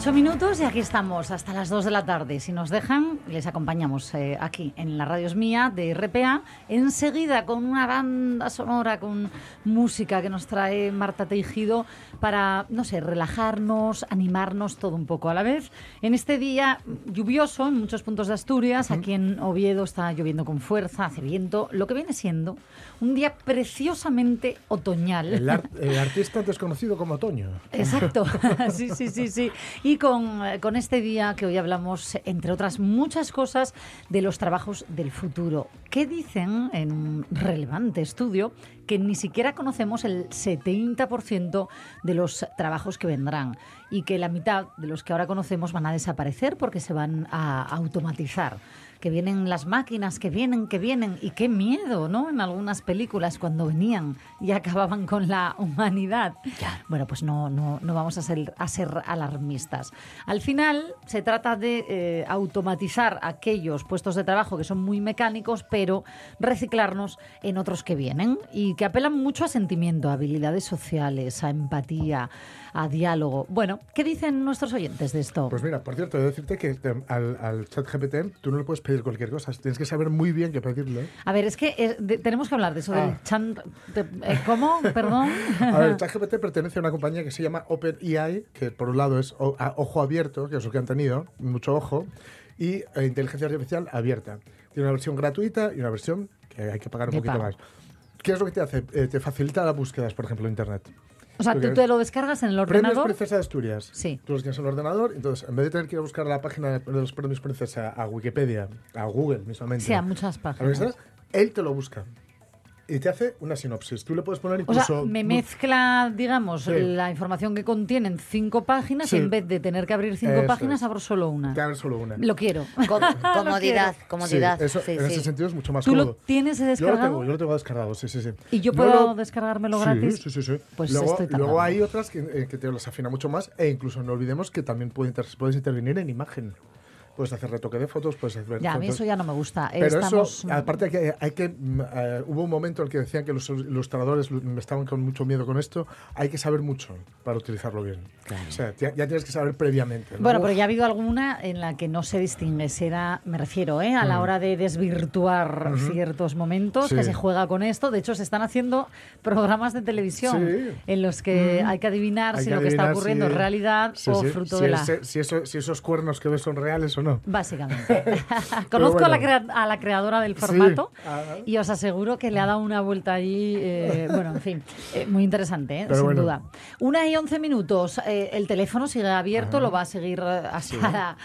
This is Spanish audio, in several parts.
Una y ocho minutos y aquí estamos hasta las dos de la tarde. Si nos dejan, les acompañamos eh, aquí en la radio es mía de RPA. Enseguida con una banda sonora, con música que nos trae Marta Teijido para, no sé, relajarnos, animarnos todo un poco a la vez. En este día lluvioso en muchos puntos de Asturias, aquí en Oviedo está lloviendo con fuerza, hace viento, lo que viene siendo un día preciosamente otoñal. El, ar- el artista desconocido como Otoño. Exacto, sí, sí, sí, sí. Y con, eh, con este día que hoy hablamos, entre otras muchas cosas, de los trabajos del futuro. ¿Qué dicen en un relevante estudio? Que ni siquiera conocemos el 70% de los trabajos que vendrán y que la mitad de los que ahora conocemos van a desaparecer porque se van a automatizar que vienen las máquinas, que vienen, que vienen, y qué miedo, ¿no? En algunas películas cuando venían y acababan con la humanidad. Bueno, pues no, no, no vamos a ser, a ser alarmistas. Al final se trata de eh, automatizar aquellos puestos de trabajo que son muy mecánicos, pero reciclarnos en otros que vienen y que apelan mucho a sentimiento, a habilidades sociales, a empatía, a diálogo. Bueno, ¿qué dicen nuestros oyentes de esto? Pues mira, por cierto, he de decirte que al, al chat GPT tú no le puedes pedir cualquier cosa. Tienes que saber muy bien qué pedirle. A ver, es que eh, de- tenemos que hablar de eso Ah. del chan... de- eh, ¿Cómo? Perdón. A ver, ChatGPT pertenece a una compañía que se llama OpenAI, que por un lado es o- a- ojo abierto, que es lo que han tenido, mucho ojo, y eh, inteligencia artificial abierta. Tiene una versión gratuita y una versión que hay que pagar un De poquito pago. más. ¿Qué es lo que te hace? Eh, te facilita las búsquedas, por ejemplo, en Internet. O sea, tú te lo descargas en el Premios ordenador. Princesa de Asturias. Sí. Tú los tienes en el ordenador, entonces en vez de tener que ir a buscar la página de los premios Princesa a Wikipedia, a Google mismamente, Sí, a muchas a páginas. él te lo busca y te hace una sinopsis. Tú le puedes poner O incluso. sea, me mezcla, digamos, Sí. la información que contienen cinco páginas Sí. y en vez de tener que abrir cinco Eso páginas, es. abro solo una. Te abre solo una. Lo quiero. Com- comodidad, Sí, comodidad. eso, sí, en ese sentido es mucho más ¿Tú lo cómodo. tienes Yo lo descargado? tengo, yo lo tengo descargado, sí, sí, sí. ¿Y yo No puedo lo- descargármelo gratis? Sí, sí, sí. Pues luego, estoy luego hay otras que, eh, que te las afina mucho más e incluso no olvidemos que también puede inter- puedes intervenir en imagen. Puedes hacer retoque de fotos, puedes hacer Ya, a mí fotos- eso ya no me gusta. Pero Estamos... eso, aparte que, hay que mm, eh, hubo un momento en el que decían que los ilustradores lu- estaban con mucho miedo con esto. Hay que saber mucho para utilizarlo bien. O sea, ya, ya tienes que saber previamente. ¿no? Bueno, pero ya ha habido alguna en la que no se distingue. Será, me refiero, ¿eh? a la hora de desvirtuar ciertos momentos, Sí. que se juega con esto. De hecho, se están haciendo programas de televisión Sí. en los que hay que adivinar Hay si que lo que está adivinar ocurriendo si- es realidad o fruto de la... ese- si, eso- si esos cuernos que ves son reales o no. Básicamente. Conozco a, la a la creadora del formato Ah. y os aseguro que le ha dado una vuelta allí. eh, bueno, en fin, eh, muy interesante, ¿eh? Sin bueno. duda. Una y once minutos. eh, el teléfono sigue abierto, lo va a seguir a-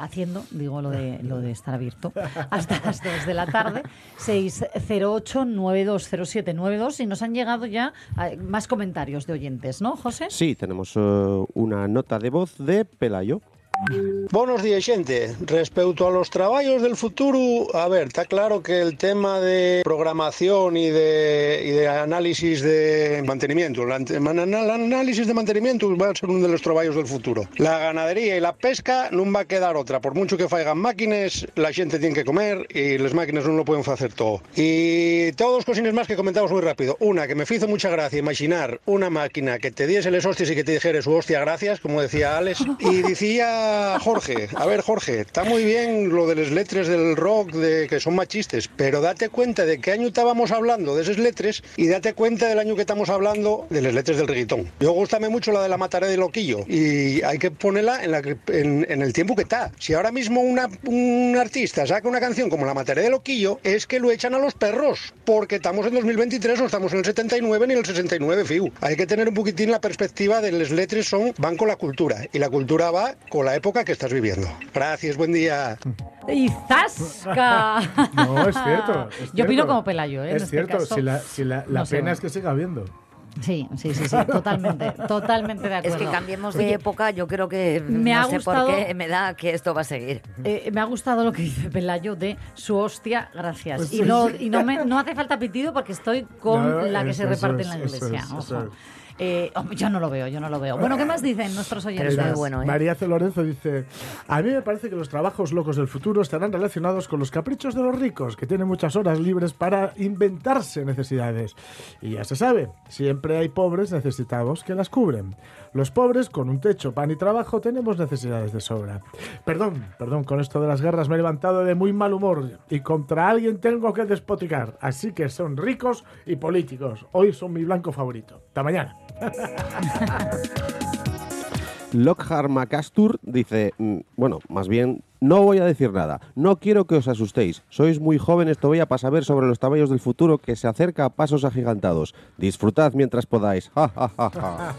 haciendo, digo lo de, lo de estar abierto, hasta las 2 de la tarde. 608-920792. Y nos han llegado ya más comentarios de oyentes, ¿no, José? Sí, tenemos eh, una nota de voz de Pelayo. Buenos días, xente. Respecto a los traballos del futuro, a ver, está claro que el tema de programación y de, y de análisis de mantenimiento, el análisis de mantenimiento va a ser uno de los traballos del futuro. La ganadería y la pesca non va a quedar otra. Por mucho que faigan máquines, la xente tiene que comer y las máquinas non lo pueden hacer todo. Y tengo dos cosines más que comentamos muy rápido. Una, que me hizo mucha gracia imaginar una máquina que te diese les hostias y que te dijera su hostia gracias, como decía Alex. Y decía Jorge. A ver, Jorge, está muy bien lo de las letras del rock, de que son machistes, pero date cuenta de qué año estábamos hablando de esas letras y date cuenta del año que estamos hablando de las letras del reggaetón. Yo gustame mucho la de la Mataré de Loquillo y hay que ponerla en, el tiempo que está. Si ahora mismo un artista saca una canción como la Mataré de Loquillo, es que lo echan a los perros, porque estamos en 2023 o estamos en el 79 ni en el 69, fiu. Hay que tener un poquitín la perspectiva de las letras son van con la cultura y la cultura va con la época que estás viviendo. Gracias, buen día. ¡Y zasca! No, es cierto. es Yo cierto. opino como Pelayo, ¿eh? Es este cierto, caso. si la, si la, la no pena es que siga habiendo. Sí, sí, sí, sí, totalmente, totalmente de Es acuerdo. que cambiemos de Oye, época, yo creo que me no ha sé gustado- por qué me da que esto va a seguir. eh, me ha gustado lo que dice Pelayo de su hostia, gracias. Pues y no, sí. y no, me- no hace falta pitido porque estoy con No, la que eso- se reparte eso en la es, eso iglesia. es, eso ojo. Eh, yo no lo veo, yo no lo veo. Bueno, ¿qué más dicen nuestros oyentes? Pero es muy Verás, bueno, ¿eh? María C. Lorenzo dice, a mí me parece que los trabajos locos del futuro estarán relacionados con los caprichos de los ricos, que tienen muchas horas libres para inventarse necesidades. Y ya se sabe, siempre hay pobres necesitados que las cubren. Los pobres, con un techo, pan y trabajo, tenemos necesidades de sobra. Perdón, perdón, con esto de las guerras me he levantado de muy mal humor y contra alguien tengo que despoticar. Así que son ricos y políticos. Hoy son mi blanco favorito. Hasta mañana. Lockhart Macastur dice, mm, bueno, más bien, no voy a decir nada. No quiero que os asustéis. Sois muy jóvenes todavía para saber sobre los caballos del futuro que se acerca a pasos agigantados. Disfrutad mientras podáis. Ja, ja, ja,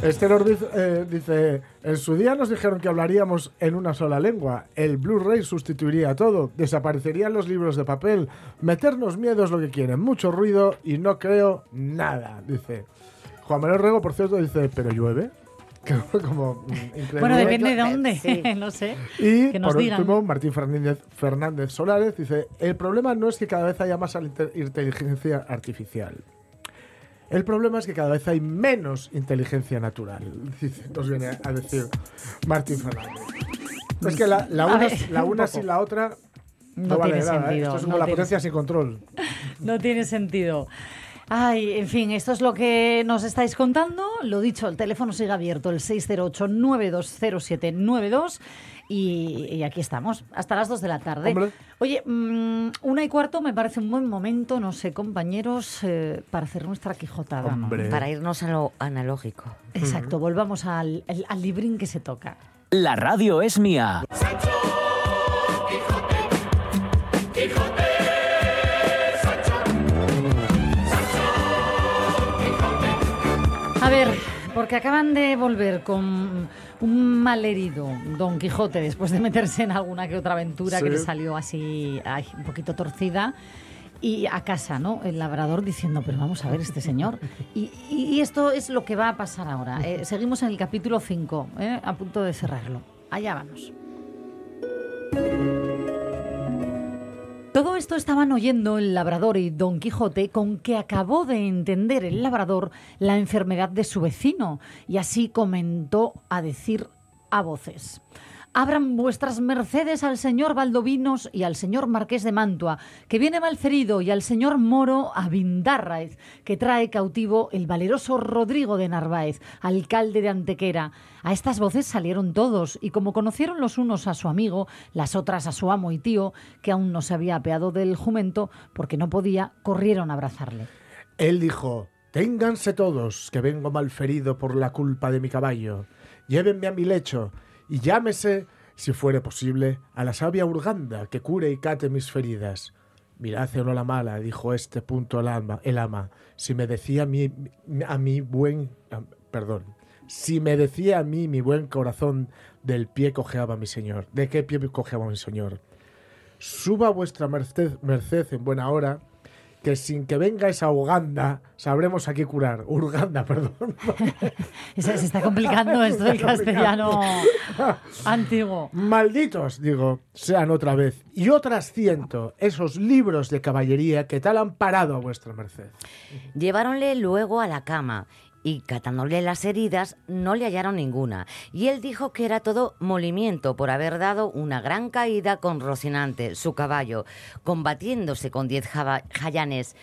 eh, dice, en su día nos dijeron que hablaríamos en una sola lengua. El Blu-ray sustituiría todo. Desaparecerían los libros de papel. Meternos miedo es lo que quieren. Mucho ruido y no creo nada, dice. Juan Manuel Rego, por cierto, dice, ¿pero llueve? Que fue como mm, increíble. Bueno, depende de dónde, sí. no sé. Y que nos por digan. último, Martín Fernández, Fernández Solares dice, el problema no es que cada vez haya más inte- inteligencia artificial. El problema es que cada vez hay menos inteligencia natural, dice- nos viene a decir Martín Fernández. Es que la, una, ver, la un una poco. sin la otra no, No vale tiene nada. ¿eh? sentido, Esto es como no la tiene potencia sin control. No tiene sentido. Ay, en fin, esto es lo que nos estáis contando. Lo dicho, el teléfono sigue abierto, el 608-920792. Y, y aquí estamos, hasta las 2 de la tarde. Hombre. Oye, mm, una y cuarto me parece un buen momento, no sé, compañeros, eh, para hacer nuestra quijotada. Hombre. Para irnos a lo analógico. Exacto, volvamos al, al, al librín que se toca. La radio es mía. A porque acaban de volver con un malherido Don Quijote después de meterse en alguna que otra aventura que le salió así ay, un poquito torcida. Y a casa, ¿no? El labrador diciendo, pero vamos a ver este señor. Y esto es lo que va a pasar ahora. Eh, seguimos en el capítulo 5, ¿eh? a punto de cerrarlo. Allá vamos. Todo esto estaban oyendo el labrador y Don Quijote con que acabó de entender el labrador la enfermedad de su vecino y así comentó a decir a voces. Abran vuestras mercedes al señor Valdovinos y al señor Marqués de Mantua, que viene malferido, y al señor Moro Abindárraez, que trae cautivo el valeroso Rodrigo de Narváez, alcalde de Antequera. A estas voces salieron todos, y como conocieron los unos a su amigo, las otras a su amo y tío, que aún no se había apeado del jumento, porque no podía, corrieron a abrazarle. Él dijo, ténganse todos, que vengo malferido por la culpa de mi caballo. Llévenme a mi lecho y llámese, si fuere posible, a la sabia Urganda, que cure y cate mis feridas. Mirad no la mala, dijo este punto el ama, el ama. Si me decía a mí, a mi buen... Perdón. Si me decía a mí mi buen corazón, del pie cojeaba mi señor. ¿De qué pie cojeaba mi señor? Suba vuestra merced, merced en buena hora, que sin que venga esa Uganda, sabremos a qué curar. Urganda, perdón. Se, se está complicando esto del castellano antiguo. Malditos, digo, sean otra vez. Y otras ciento, esos libros de caballería que tal han parado a vuestra merced. Lleváronle luego a la cama y catándole las heridas no le hallaron ninguna. Y él dijo que era todo molimiento por haber dado una gran caída con Rocinante, su caballo, combatiéndose con diez jayanes.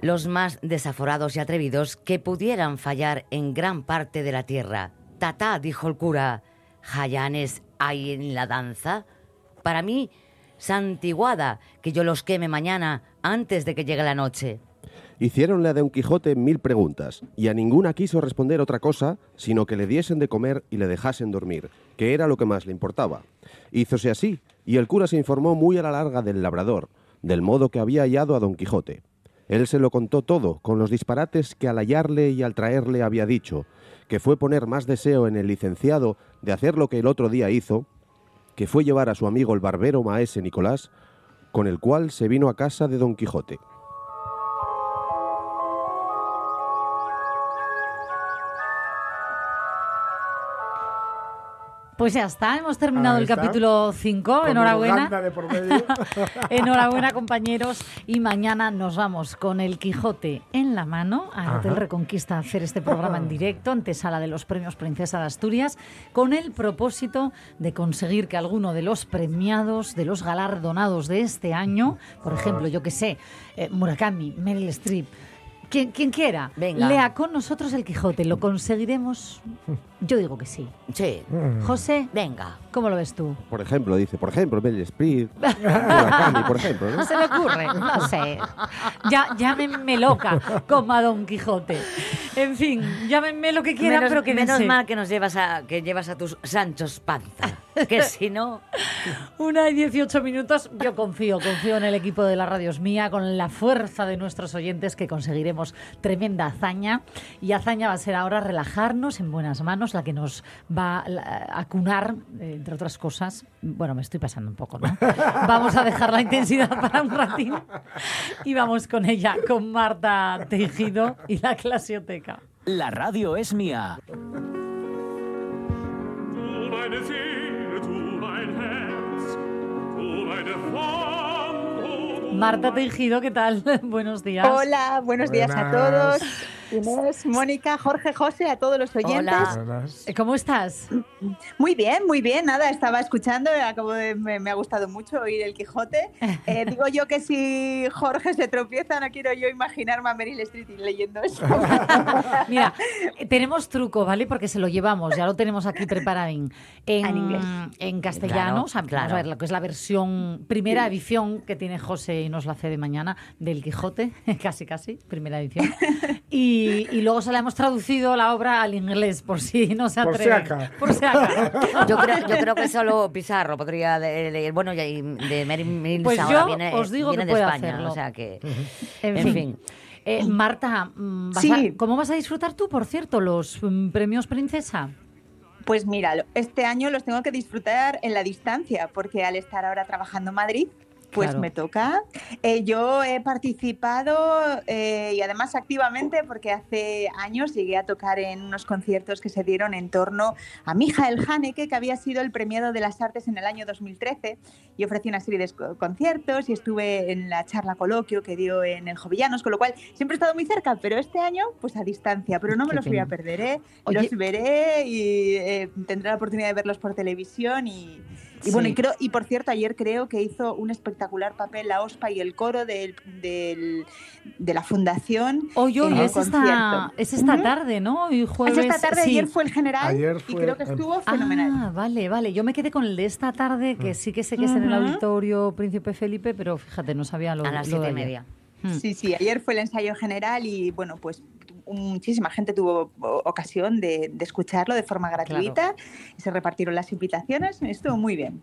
los más desaforados y atrevidos que pudieran fallar en gran parte de la tierra. Tatá, dijo el cura, ¿Jayanes hay en la danza? Para mí, santiguada, que yo los queme mañana antes de que llegue la noche. Hicieronle a Don Quijote mil preguntas, y a ninguna quiso responder otra cosa, sino que le diesen de comer y le dejasen dormir, que era lo que más le importaba. Hízose así, y el cura se informó muy a la larga del labrador, del modo que había hallado a Don Quijote. Él se lo contó todo, con los disparates que al hallarle y al traerle había dicho, que fue poner más deseo en el licenciado de hacer lo que el otro día hizo, que fue llevar a su amigo el barbero maese Nicolás, con el cual se vino a casa de Don Quijote. Pues ya está, hemos terminado el capítulo 5. Con Enhorabuena. De por medio. Enhorabuena, compañeros. Y mañana nos vamos con el Quijote en la mano al Ajá. Hotel Reconquista a hacer este programa en directo, antesala de los premios Princesa de Asturias, con el propósito de conseguir que alguno de los premiados, de los galardonados de este año, por ejemplo, yo que sé, eh, Murakami, Meryl Streep, quien, quien quiera, Venga. lea con nosotros el Quijote. ¿Lo conseguiremos? Yo digo que sí. Sí, José, venga. ¿cómo lo ves tú? Por ejemplo, dice, por ejemplo, Meryl Streep, Murakami, por ejemplo, ¿no? No se me ocurre, no sé. Ya, llámenme loca, como a Don Quijote. En fin, llámenme lo que quieran, menos, pero que menos mal que nos llevas a que llevas a tus Sanchos Panza, que si no, Una y 18 minutos. Yo confío, confío en el equipo de la Radio Es Mía, con la fuerza de nuestros oyentes que conseguiremos tremenda hazaña. Y hazaña va a ser ahora relajarnos en buenas manos, la que nos va a cunar, eh, entre otras cosas. Bueno, me estoy pasando un poco, ¿no? Vamos a dejar la intensidad para un ratín y vamos con ella, con Marta Tejido y la Clasioteca. La radio es mía. Marta Tejido, ¿qué tal? Buenos días. Hola, buenos días a todos. Inés, Mónica, Jorge, José, a todos los oyentes. Hola. Eh, ¿Cómo estás? Muy bien, muy bien. Nada, estaba escuchando, acabo de, me, me ha gustado mucho oír el Quijote. Eh, digo yo que si Jorge se tropieza, no quiero yo imaginarme a Meryl Streep leyendo eso. Mira, eh, tenemos truco, ¿vale? Porque se lo llevamos, ya lo tenemos aquí preparadín. En, En inglés. En castellano, Claro, o sea, vamos claro. a ver, lo que es la versión, primera edición que tiene José y nos la hace de mañana, del Quijote, casi casi, primera edición. Y, y luego se la hemos traducido la obra al inglés, por si no se Por si atreven. acaso. Por si acaso. yo creo, yo creo que solo Pizarro podría leer, bueno, de Mary Mills Pues ahora yo viene, os digo viene que de puede España, hacerlo. o sea que, En, en fin. fin. Eh, Marta, mm, vas Sí. a- ¿cómo vas a disfrutar tú, por cierto, los mm, premios Princesa? Pues mira, este año los tengo que disfrutar en la distancia, porque al estar ahora trabajando en Madrid, pues Claro. me toca. Eh, yo he participado eh, y además activamente porque hace años llegué a tocar en unos conciertos que se dieron en torno a Michael Haneke, que había sido el premiado de las artes en el año 2013 y ofrecí una serie de co- conciertos y estuve en la charla coloquio que dio en el Jovellanos, con lo cual siempre he estado muy cerca, pero este año pues a distancia, pero no me Qué los voy a pena. perder, ¿eh? Oye- los veré y eh, tendré la oportunidad de verlos por televisión y, y bueno, Sí. y, creo, y por cierto, ayer creo que hizo un espectacular papel la OSPA y el coro del, del- de la fundación. Oye, el es esta, es esta tarde, ¿no? Hoy Es jueves. esta tarde, sí. ayer fue el general Ayer y creo que estuvo fenomenal. Ah, vale, vale. Yo me quedé con el de esta tarde, que sí que sé que es en el auditorio Príncipe Felipe, pero fíjate, no sabía lo a las lo siete y media. Hmm. Sí, sí, ayer fue el ensayo general y bueno, pues muchísima gente tuvo ocasión de, de escucharlo de forma gratuita y se repartieron las invitaciones, estuvo muy bien.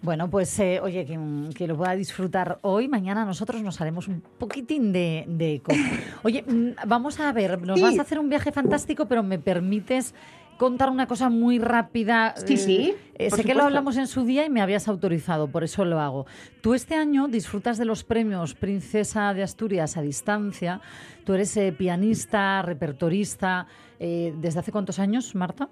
Bueno, pues eh, oye, quien, quien lo pueda disfrutar hoy, mañana nosotros nos haremos un poquitín de, de eco. Oye, mm, vamos a ver, nos Sí. vas a hacer un viaje fantástico, pero me permites contar una cosa muy rápida. Sí, sí, eh, por sé que lo hablamos en su día y me habías autorizado, por eso lo hago. Tú este año disfrutas de los premios Princesa de Asturias a distancia. Tú eres eh, pianista, repertorista. eh, ¿Desde hace cuántos años, Marta?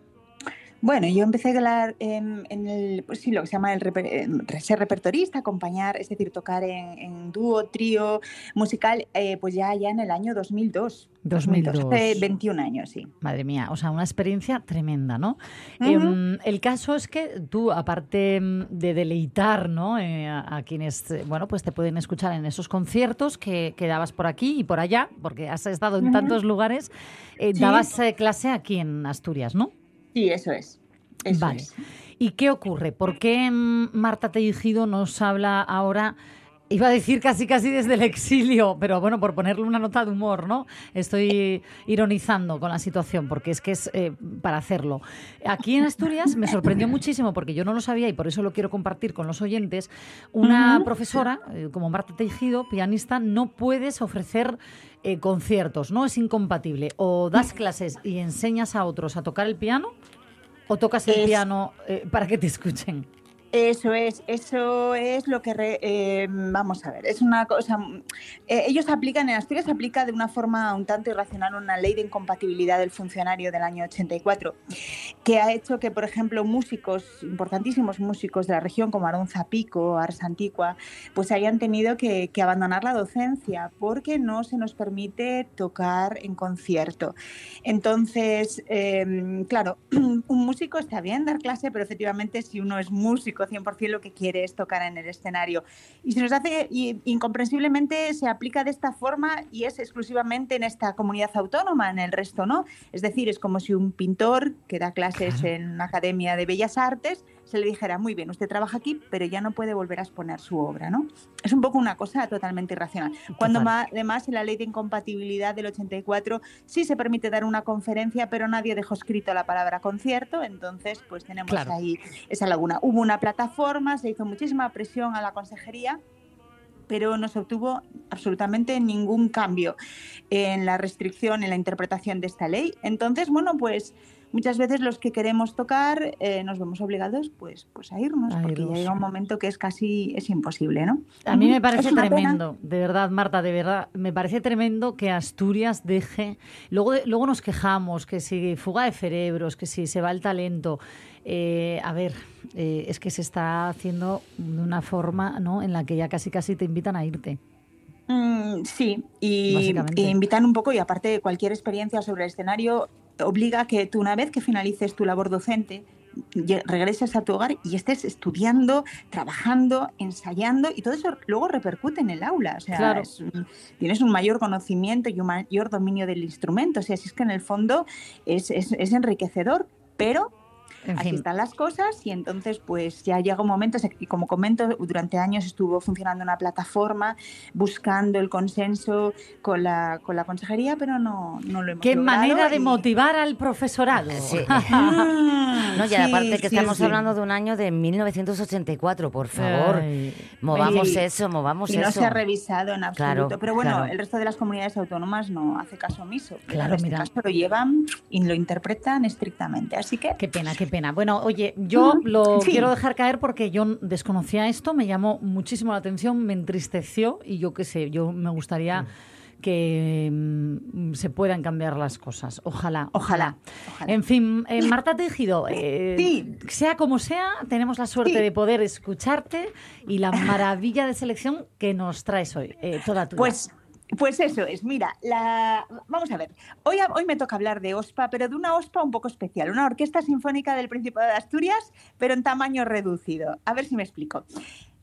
Bueno, yo empecé a hablar en, en el, pues sí, lo que se llama el reper- ser repertorista, acompañar, es decir, tocar en, en dúo, trío, musical, eh, pues ya, ya en el año 2002. 2002. Hace 21 años, sí. Madre mía, o sea, una experiencia tremenda, ¿no? Em, el caso es que tú, aparte de deleitar ¿no? Eh, a, a quienes, bueno, pues te pueden escuchar en esos conciertos que, que dabas por aquí y por allá, porque has estado en tantos lugares, eh, Sí. dabas eh, clase aquí en Asturias, ¿no? Sí, eso es. Eso Vale. es. ¿Y qué ocurre? ¿Por qué mm, Marta Tejido nos habla ahora? Iba a decir casi casi desde el exilio, pero bueno, por ponerle una nota de humor, ¿no? Estoy ironizando con la situación, porque es que es eh, para hacerlo. Aquí en Asturias me sorprendió muchísimo, porque yo no lo sabía y por eso lo quiero compartir con los oyentes. Una profesora, eh, como Marta Tejido, pianista, no puedes ofrecer eh, conciertos, ¿no? Es incompatible. O das clases y enseñas a otros a tocar el piano, o tocas el Es- piano eh, para que te escuchen. Eso es, eso es lo que eh, vamos a ver. Es una cosa. eh, ellos aplican en Asturias aplica de una forma un tanto irracional una ley de incompatibilidad del funcionario del año 84 que ha hecho que, por ejemplo, músicos importantísimos músicos de la región como Arón Zapico, Ars Antigua, pues hayan tenido que, abandonar la docencia porque no se nos permite tocar en concierto. Entonces, eh, claro, un músico está bien dar clase, pero efectivamente si uno es músico 100% lo que quiere es tocar en el escenario. Y se nos hace, y incomprensiblemente se aplica de esta forma y es exclusivamente en esta comunidad autónoma, en el resto no. Es decir, es como si un pintor que da clases en una academia de bellas artes se le dijera, muy bien, usted trabaja aquí, pero ya no puede volver a exponer su obra, ¿no? Es un poco una cosa totalmente irracional. Cuando ma- además en la ley de incompatibilidad del 84 sí se permite dar una conferencia, pero nadie dejó escrito la palabra concierto, entonces pues tenemos Claro. ahí esa laguna. Hubo una plataforma, se hizo muchísima presión a la consejería pero no se obtuvo absolutamente ningún cambio en la restricción, en la interpretación de esta ley. Entonces, bueno, pues muchas veces los que queremos tocar eh, nos vemos obligados pues, pues a irnos, A porque ya irnos. llega un momento que es casi es imposible, ¿no? A mí me parece pena. tremendo, de verdad, Marta, de verdad, me parece tremendo que Asturias deje. Luego, luego nos quejamos que si fuga de cerebros, que si se va el talento. Eh, a ver, eh, es que se está haciendo de una forma ¿no? en la que ya casi casi te invitan a irte. Mm, sí, y, y invitan un poco, y aparte cualquier experiencia sobre el escenario obliga a que tú una vez que finalices tu labor docente, regreses a tu hogar y estés estudiando, trabajando, ensayando, y todo eso luego repercute en el aula. O sea, Claro. es un- tienes un mayor conocimiento y un mayor dominio del instrumento. O sea, si es que en el fondo es, es- es enriquecedor, pero En Así fin, están las cosas y entonces pues ya llega un momento, y como comento, durante años estuvo funcionando una plataforma buscando el consenso con la, con la consejería, pero no, no lo hemos qué logrado manera de y- motivar al profesorado. Sí. No, y sí, aparte que sí, estamos sí. hablando de un año de 1984, por favor. Ay, Movamos Sí. eso, movamos Y no eso. se ha revisado en absoluto. Claro, pero bueno, claro. el resto de las comunidades autónomas no hace caso omiso. Claro, en este mira. caso lo llevan y lo interpretan estrictamente. Así que Qué pena, qué pena. Bueno, oye, yo lo Sí. quiero dejar caer porque yo desconocía esto, me llamó muchísimo la atención, me entristeció y yo qué sé, yo me gustaría que mm, se puedan cambiar las cosas. Ojalá, Ojalá, ojalá. En fin, eh, Marta Tejido, eh, Sí. sea como sea, tenemos la suerte Sí. de poder escucharte y la maravilla de selección que nos traes hoy, eh, toda tuya. Pues, pues eso es, mira, la... vamos a ver, hoy, hoy me toca hablar de OSPA, pero de una OSPA un poco especial, una orquesta sinfónica del Principado de Asturias, pero en tamaño reducido. A ver si me explico.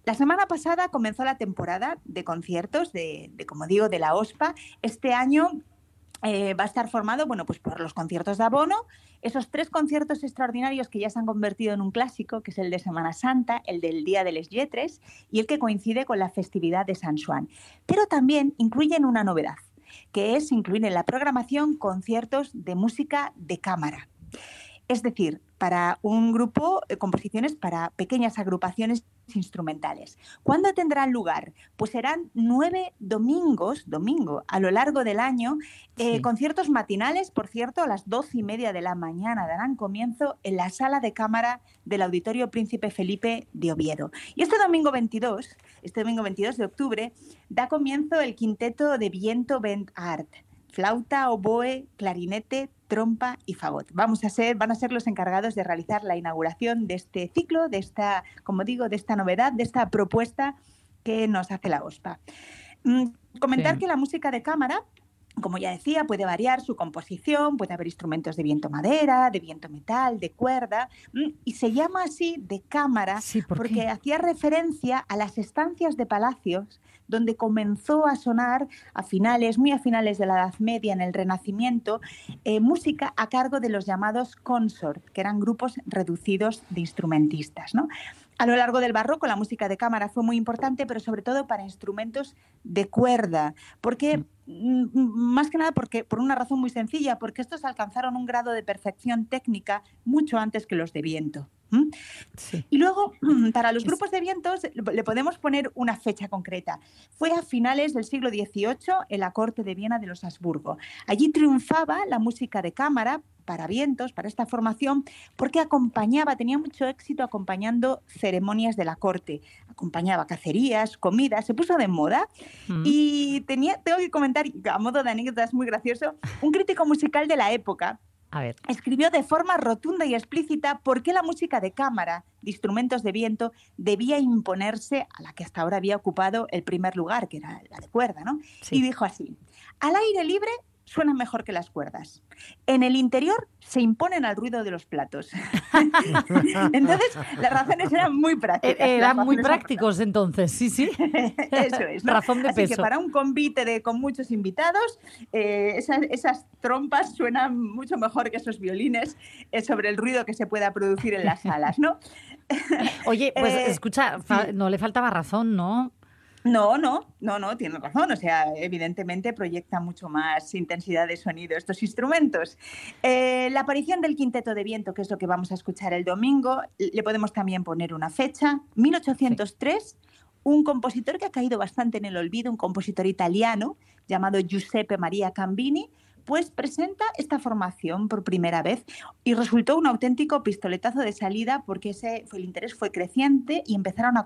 La semana pasada comenzó la temporada de conciertos de, de, como digo, de la OSPA. Este año eh, va a estar formado, bueno, pues por los conciertos de abono, esos tres conciertos extraordinarios que ya se han convertido en un clásico, que es el de Semana Santa, el del Día de les Yetres y el que coincide con la festividad de San Juan. Pero también incluyen una novedad, que es incluir en la programación conciertos de música de cámara. Es decir, para un grupo, eh, composiciones para pequeñas agrupaciones instrumentales. ¿Cuándo tendrán lugar? Pues serán nueve domingos, domingo, a lo largo del año, eh, Sí. conciertos matinales, por cierto, a las doce y media de la mañana darán comienzo en la sala de cámara del Auditorio Príncipe Felipe de Oviedo. Y este domingo 22, este domingo 22 de octubre, da comienzo el quinteto de viento Vent Art flauta, oboe, clarinete, trompa y fagot. Vamos a ser, van a ser los encargados de realizar la inauguración de este ciclo, de esta, como digo, de esta novedad, de esta propuesta que nos hace la OSPA. Mm, Comentar Sí. que la música de cámara como ya decía, puede variar su composición, puede haber instrumentos de viento madera, de viento metal, de cuerda, mm, y se llama así de cámara Sí, ¿por porque hacía referencia a las estancias de palacios donde comenzó a sonar a finales, muy a finales de la Edad Media, en el Renacimiento, eh, música a cargo de los llamados consort, que eran grupos reducidos de instrumentistas. ¿no? A lo largo del barroco la música de cámara fue muy importante, pero sobre todo para instrumentos de cuerda, porque mm, más que nada porque por una razón muy sencilla, porque estos alcanzaron un grado de perfección técnica mucho antes que los de viento. Y luego, para los grupos de vientos, le podemos poner una fecha concreta. Fue a finales del siglo XVIII en la corte de Viena de los Habsburgo. Allí triunfaba la música de cámara para vientos, para esta formación, porque acompañaba, tenía mucho éxito acompañando ceremonias de la corte. Acompañaba cacerías, comidas, se puso de moda. Mm. Y tenía, tengo que comentar, a modo de anécdota, es muy gracioso, un crítico musical de la época A ver, escribió de forma rotunda y explícita por qué la música de cámara, de instrumentos de viento, debía imponerse a la que hasta ahora había ocupado el primer lugar, que era la de cuerda, ¿no? Sí. Y dijo así, al aire libre suenan mejor que las cuerdas. En el interior se imponen al ruido de los platos. Entonces, las razones eran muy eh, prácticas. las eran muy prácticos entonces, sí, sí. eso es. ¿no? Razón de Así que peso. para un convite de, con muchos invitados, eh, esas, esas trompas suenan mucho mejor que esos violines eh, sobre el ruido que se pueda producir en las salas, ¿no? Oye, pues Eh, escucha, no le faltaba razón, ¿no? No, no, no, no, tiene razón. O sea, evidentemente proyecta mucho más intensidad de sonido estos instrumentos. Eh, la aparición del quinteto de viento, que es lo que vamos a escuchar el domingo, le podemos también poner una fecha, 1803. Un compositor que ha caído bastante en el olvido, un compositor italiano llamado Giuseppe Maria Cambini, pues presenta esta formación por primera vez y resultó un auténtico pistoletazo de salida porque ese, el interés fue creciente y empezaron a,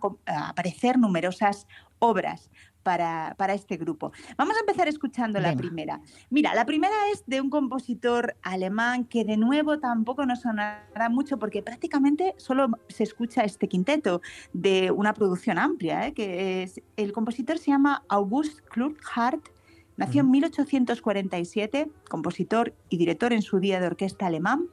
aparecer numerosas obras para, para este grupo. Vamos a empezar escuchando la primera. Mira, la primera es de un compositor alemán que de nuevo tampoco nos sonará mucho porque prácticamente solo se escucha este quinteto de una producción amplia, ¿eh? que es, el compositor se llama August Klughardt, nació en 1847, compositor y director en su día de orquesta alemán,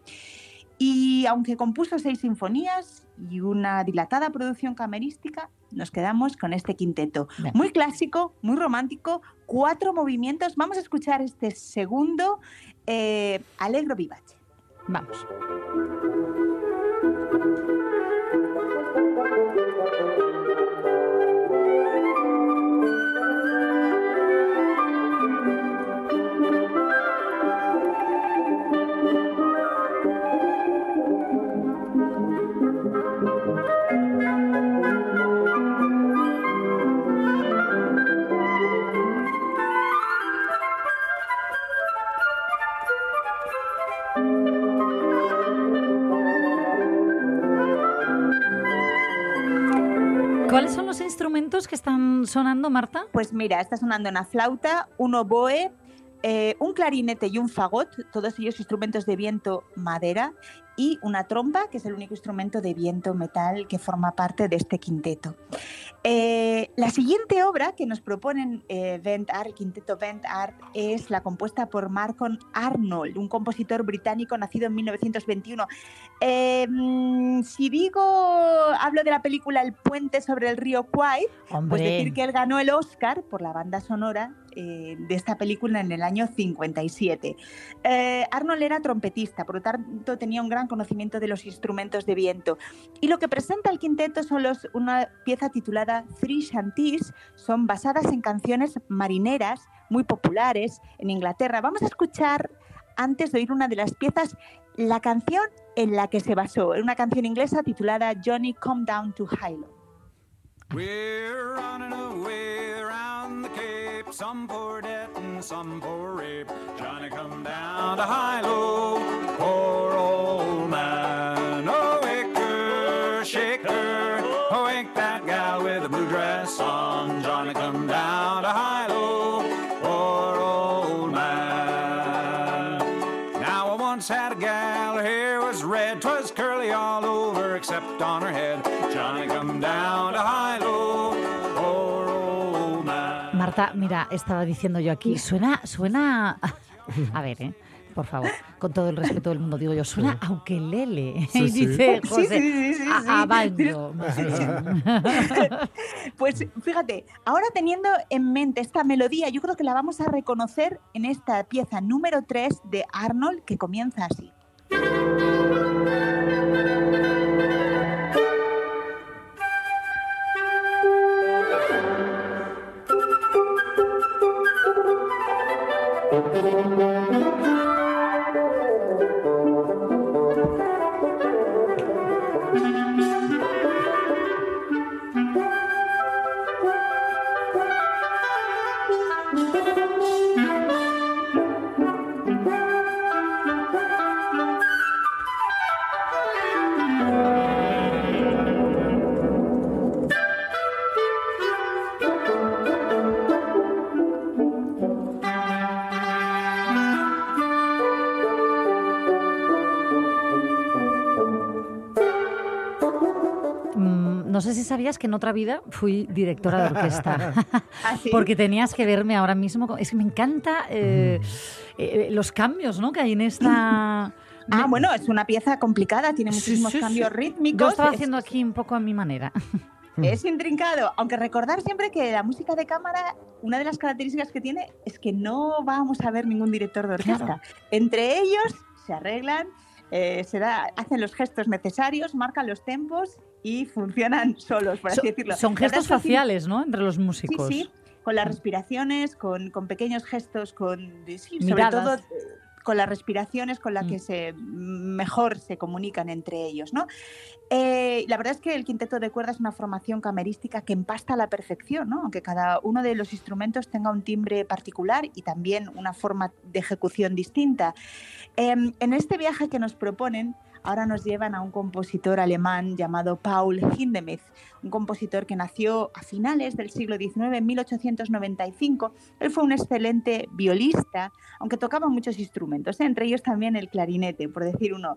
y aunque compuso seis sinfonías y una dilatada producción camerística, nos quedamos con este quinteto. Muy clásico, muy romántico, cuatro movimientos. Vamos a escuchar este segundo, eh, Allegro Vivace. Vamos. Que están sonando, Marta? Pues mira, está sonando una flauta, un oboe, eh, un clarinete y un fagot, todos ellos instrumentos de viento madera, y una trompa, que es el único instrumento de viento metal que forma parte de este quinteto. Eh, la siguiente obra que nos proponen eh, Vent Art, el quinteto Vent Art, es la compuesta por Marcon Arnold, un compositor británico nacido en 1921. Eh, mm, si digo, hablo de la película El puente sobre el río Kwai, pues decir que él ganó el Oscar por la banda sonora eh, de esta película en el año 57. Eh, Arnold era trompetista, por lo tanto tenía un gran conocimiento de los instrumentos de viento. Y lo que presenta el quinteto son los, una pieza titulada Three Shanties, son basadas en canciones marineras muy populares en Inglaterra. Vamos a escuchar, antes de oír una de las piezas, la canción en la que se basó. Una canción inglesa titulada Johnny Come Down to Hilo. We're running away around the Cape, some for debt and some for rape. Johnny come down to high-low, Marta, mira, estaba diciendo yo aquí, suena, suena, a ver, ¿eh? Por favor, con todo el respeto del mundo, digo yo, suena a ukelele. Sí, y dice Sí, José, a, a bien. Pues fíjate, ahora teniendo en mente esta melodía, yo creo que la vamos a reconocer en esta pieza número 3 de Arnold, que comienza así. Si sabías que en otra vida fui directora de orquesta. ¿Ah, sí? Porque tenías que verme ahora mismo. Es que me encanta eh, eh, los cambios ¿no? que hay en esta. Ah, bueno, es una pieza complicada, tiene muchísimos sí, sí. cambios rítmicos. Yo estaba es- haciendo aquí un poco a mi manera. Es intrincado, aunque recordar siempre que la música de cámara, una de las características que tiene es que no vamos a ver ningún director de orquesta. Claro. Entre ellos se arreglan, eh, se da- hacen los gestos necesarios, marcan los tempos y funcionan solos, por así So- decirlo. son gestos sí- faciales, ¿no? Entre los Sí, músicos. sí, con las respiraciones, con, con pequeños gestos, con sí, sobre todo eh, con las respiraciones con las Mm. que se mejor se comunican entre ellos, ¿no? Eh, la verdad es que el quinteto de cuerdas es una formación camerística que empasta a la perfección, ¿no? Aunque cada uno de los instrumentos tenga un timbre particular y también una forma de ejecución distinta. Em, en este viaje que nos proponen, ahora nos llevan a un compositor alemán llamado Paul Hindemith, un compositor que nació a finales del siglo XIX, en 1895. Él fue un excelente violista, aunque tocaba muchos instrumentos, ¿eh? entre ellos también el clarinete, por decir uno.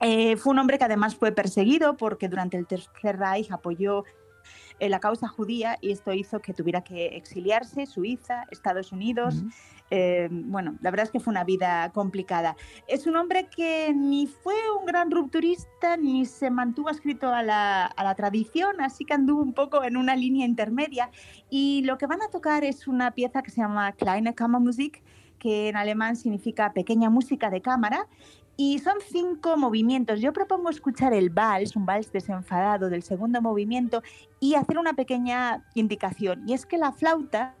Eh, fue un hombre que además fue perseguido porque durante el Tercer Reich apoyó eh, la causa judía y esto hizo que tuviera que exiliarse, Suiza, Estados Unidos. Eh, bueno, la verdad es que fue una vida complicada. Es un hombre que ni fue un gran rupturista ni se mantuvo escrito a la, a la tradición, así que anduvo un poco en una línea intermedia. Y lo que van a tocar es una pieza que se llama Kleine Kammermusik, que en alemán significa pequeña música de cámara. Y son cinco movimientos. Yo propongo escuchar el vals, un vals desenfadado del segundo movimiento, y hacer una pequeña indicación. Y es que la flauta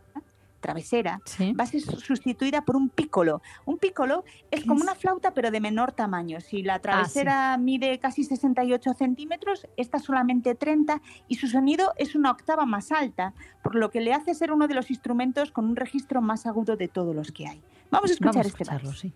travesera Sí. va a ser sustituida por un pícolo. Un pícolo es ¿Qué como es? una flauta pero de menor tamaño. Si la travesera mide casi 68 centímetros, esta solamente 30 y su sonido es una octava más alta, por lo que le hace ser uno de los instrumentos con un registro más agudo de todos los que hay. Vamos a escuchar Vamos a este vals. sí.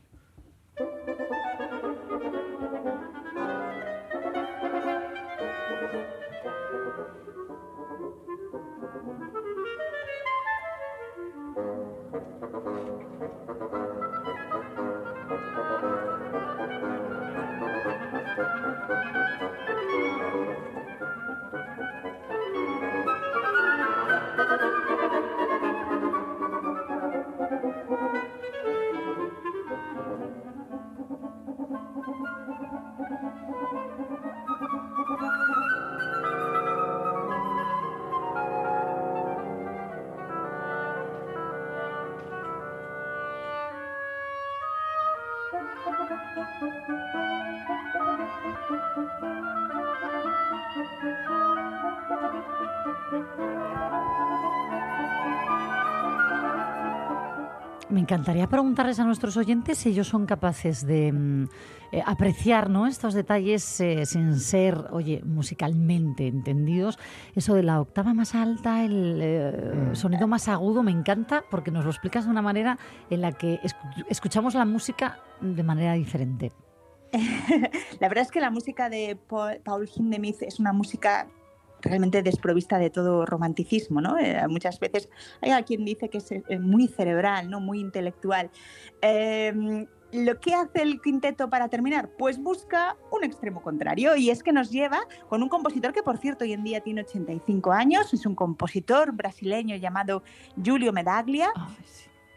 Encantaría preguntarles a nuestros oyentes si ellos son capaces de mm, eh, apreciar ¿no? estos detalles eh, sin ser, oye, musicalmente entendidos. Eso de la octava más alta, el eh, sonido más agudo, me encanta porque nos lo explicas de una manera en la que escu- escuchamos la música de manera diferente. La verdad es que la música de Paul Hindemith es una música realmente desprovista de todo romanticismo, ¿no? Eh, muchas veces hay quien dice que es eh, muy cerebral, ¿no? Muy intelectual. Eh, lo que hace el quinteto para terminar, pues busca un extremo contrario y es que nos lleva con un compositor que por cierto hoy en día tiene 85 años, es un compositor brasileño llamado Julio Medaglia,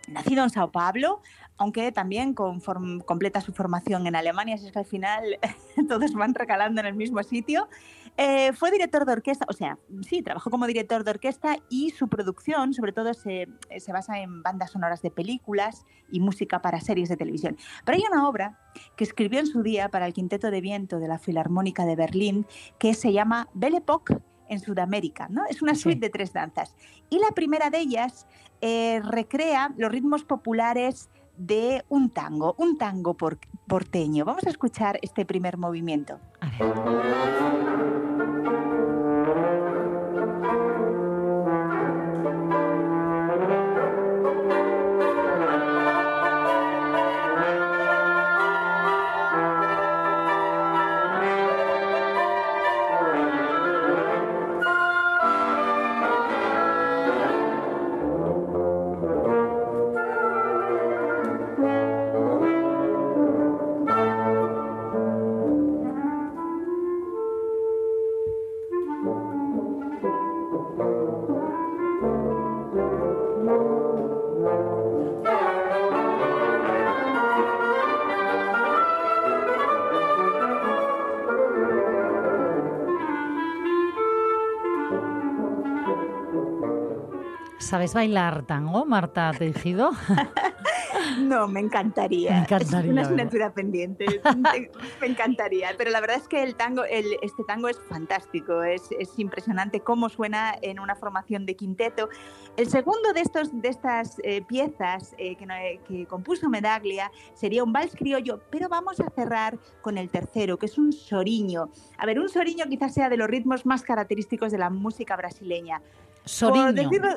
nacido en Sao Paulo, aunque también completa su formación en Alemania, así es que al final todos van recalando en el mismo sitio. Eh, fue director de orquesta, o sea, sí, trabajó como director de orquesta y su producción, sobre todo, se, se basa en bandas sonoras de películas y música para series de televisión. Pero hay una obra que escribió en su día para el Quinteto de Viento de la Filarmónica de Berlín que se llama Belle Époque en Sudamérica, ¿no? Es una suite de tres danzas. Y la primera de ellas eh, recrea los ritmos populares de un tango, un tango por- porteño. Vamos a escuchar este primer movimiento. ¿Sabes bailar tango, Marta Tejido? No, me encantaría. Me encantaría, Es una asignatura pendiente. me encantaría. Pero la verdad es que el tango, el- este tango es fantástico. Es, es impresionante cómo suena en una formación de quinteto. El segundo de, estos, de estas eh, piezas eh, que, eh, que compuso Medaglia sería un vals criollo, pero vamos a cerrar con el tercero, que es un soriño. A ver, un soriño quizás sea de los ritmos más característicos de la música brasileña. Por Soriño. decirlo,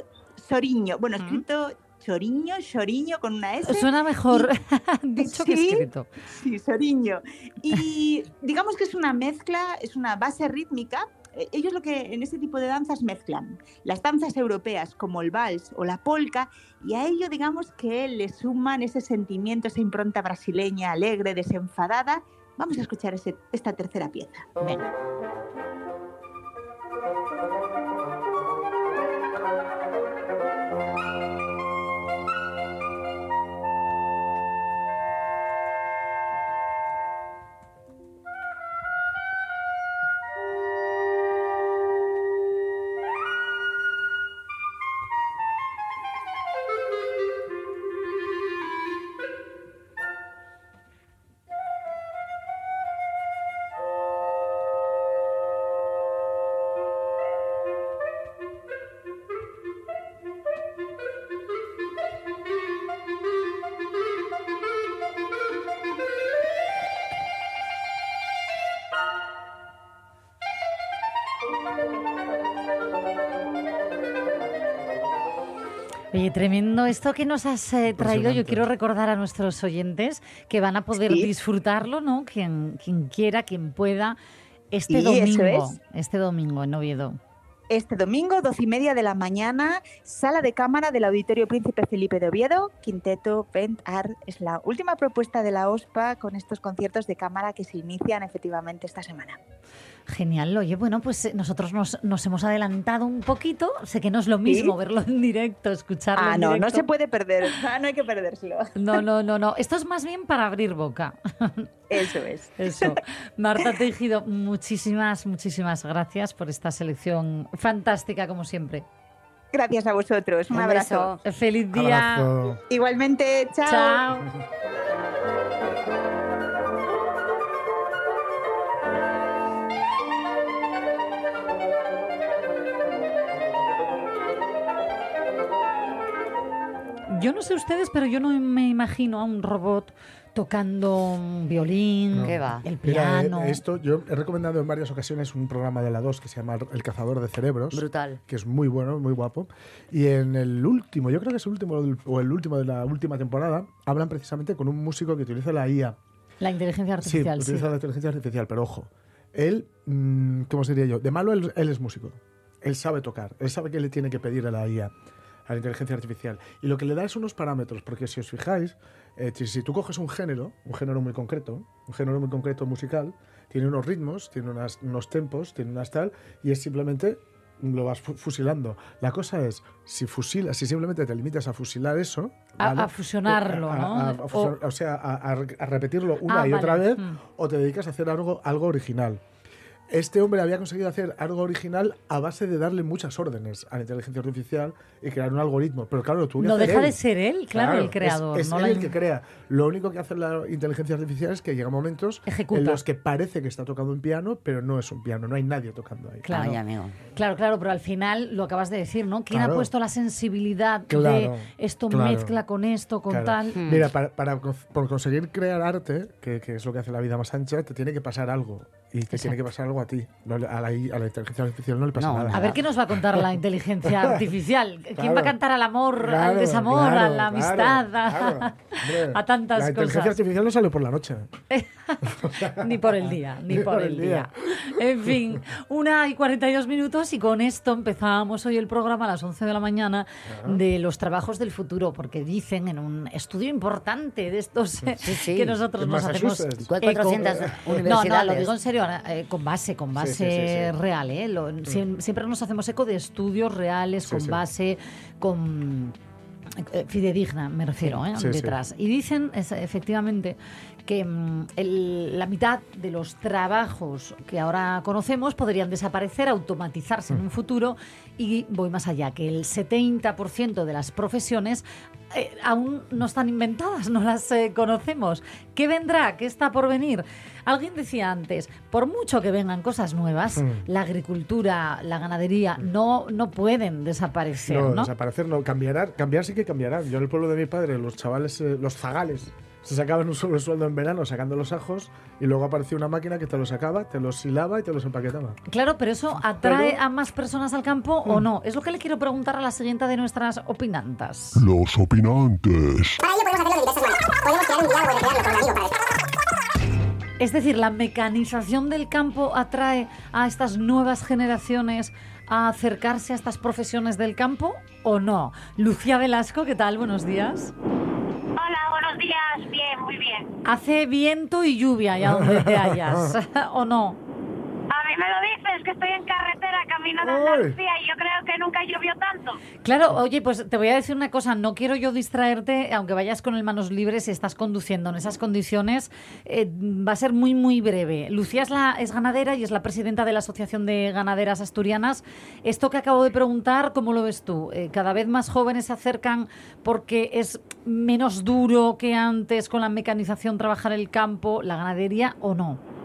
soriño. Bueno, escrito choriño, choriño con una S. Suena mejor dicho que escrito. Sí, Soriño. Y digamos que es una mezcla, es una base rítmica. Eh, Ellos lo que en este tipo de danzas mezclan las danzas europeas como el vals o la polka y a ello digamos que le suman ese sentimiento, esa impronta brasileña alegre, desenfadada. Vamos a escuchar ese- esta tercera pieza. Venga. Tremendo esto que nos has eh, traído. Yo quiero recordar a nuestros oyentes que van a poder Sí. disfrutarlo, ¿no? Quien, quien quiera, quien pueda, este Sí, eso domingo. es. Este domingo en Oviedo. Este domingo, doce y media de la mañana, sala de cámara del Auditorio Príncipe Felipe de Oviedo, Quinteto Vent Art. Es la última propuesta de la OSPA con estos conciertos de cámara que se inician efectivamente esta semana. Genial. Oye, bueno, pues eh, nosotros nos, nos hemos adelantado un poquito. Sé que no es lo mismo Sí. verlo en directo, escucharlo Ah, en no, no se puede perder. Ah, no hay que perdérselo. No, no, no, no. Esto es más bien para abrir boca. Eso es. Eso. Marta Tejido, muchísimas, muchísimas gracias por esta selección fantástica, como siempre. Gracias a vosotros. Un, Un abrazo. beso. Feliz día. Abrazo. Igualmente, chao. Chao. Yo no sé ustedes, pero yo no me imagino a un robot tocando un violín, No. ¿Qué va? el Mira, eh, piano. esto yo he recomendado en varias ocasiones un programa de la 2 que se llama El cazador de cerebros. Brutal. que es muy bueno, muy guapo. Y en el último, yo creo que es el último o el último de la última temporada, hablan precisamente con un músico que utiliza la IA. La inteligencia Sí, artificial, sí. utiliza la inteligencia artificial, pero ojo, él, mm, ¿cómo sería yo? De malo él, él es músico. Él sabe tocar, él sabe qué le tiene que pedir a la IA. A la inteligencia artificial. Y lo que le da es unos parámetros, porque si os fijáis, eh, si, tú coges un género, un género muy concreto, un género muy concreto musical, tiene unos ritmos, tiene unas- unos tempos, tiene unas tal, y es simplemente lo vas fu- fusilando. La cosa es, si fusilas, si simplemente te limitas a fusilar eso... A- a fusionarlo, a- ¿no? a- fusionar- O- o sea, a, a re- a repetirlo una Ah, y otra vale. vez, Mm. o te dedicas a hacer algo, algo original. Este hombre había conseguido hacer algo original a base de darle muchas órdenes a la inteligencia artificial y crear un algoritmo. Pero claro, lo tuvo que No hacer deja él. de ser él, claro, el es- creador, Es, no él la el que crea. Lo único que hace la inteligencia artificial es que llega momentos Ejecuta. en los que parece que está tocando un piano, pero no es un piano, no hay nadie tocando ahí. Claro. Ay, amigo. Claro, claro, pero al final lo acabas de decir, ¿no? ¿Quién ha puesto la sensibilidad de esto claro. mezcla con esto, con Claro. tal? Hmm. Mira, para, para por conseguir crear arte, que, que es lo que hace la vida más ancha, te tiene que pasar algo. Y te tiene que pasar algo a ti. No a, la, I- a la inteligencia artificial no le pasa No, nada. A ver qué nos va a contar la inteligencia artificial. ¿Quién Claro. va a cantar al amor, al Claro, desamor, a la amistad, a, claro. Hombre, a tantas La inteligencia cosas? artificial no sale por la noche. ni por el día, ni, por, el día. En fin, una y 42 minutos y con esto empezábamos hoy el programa a las 11 de la mañana de los trabajos del futuro, porque dicen en un estudio importante de estos sí. que nosotros nos hacemos... Massachusetts. ¿Cuál eco. 400 No, no, lo universidades? digo en serio, eh, con base, con base Sí, real, ¿eh? Lo- siem- siempre nos hacemos eco de estudios reales, con base, con eh, fidedigna, me refiero, ¿eh? Detrás. Y dicen es- efectivamente que mm, el- la mitad de los trabajos que ahora conocemos podrían desaparecer, automatizarse en Mm. un futuro y voy más allá, que el 70% de las profesiones eh, aún no están inventadas, no las eh, conocemos. ¿Qué vendrá? ¿Qué está por venir? Alguien decía antes, por mucho que vengan cosas nuevas, Mm. la agricultura, la ganadería no, no pueden desaparecer, No, ¿no? desaparecer no, cambiará, cambiar sí que cambiarán. Yo en el pueblo de mi padre, los chavales, eh, los zagales, se sacaban un solo sueldo en verano sacando los ajos y luego apareció una máquina que te los sacaba, te los hilaba y te los empaquetaba. Claro, pero eso atrae Pero- a más personas al campo o no. Es lo que le quiero preguntar a la siguiente de nuestras opinantas. Los opinantes. Es decir, la mecanización del campo atrae a estas nuevas generaciones a acercarse a estas profesiones del campo o no. Lucía Velasco, ¿qué tal? Buenos días. Bien. Hace viento y lluvia allá donde te hallas, ¿o no? A mí me lo dices que estoy en carretera camino de Uy. Andalucía y yo creo que nunca llovió tanto. Claro, oye, pues te voy a decir una cosa, no quiero yo distraerte, aunque vayas con el manos libres y estás conduciendo en esas condiciones, eh, va a ser muy, muy breve. Lucía es, la, es ganadera y es la presidenta de la Asociación de Ganaderas Asturianas. Esto que acabo de preguntar, ¿cómo lo ves tú? Eh, ¿Cada vez más jóvenes se acercan porque es menos duro que antes con la mecanización trabajar el campo, la ganadería o no?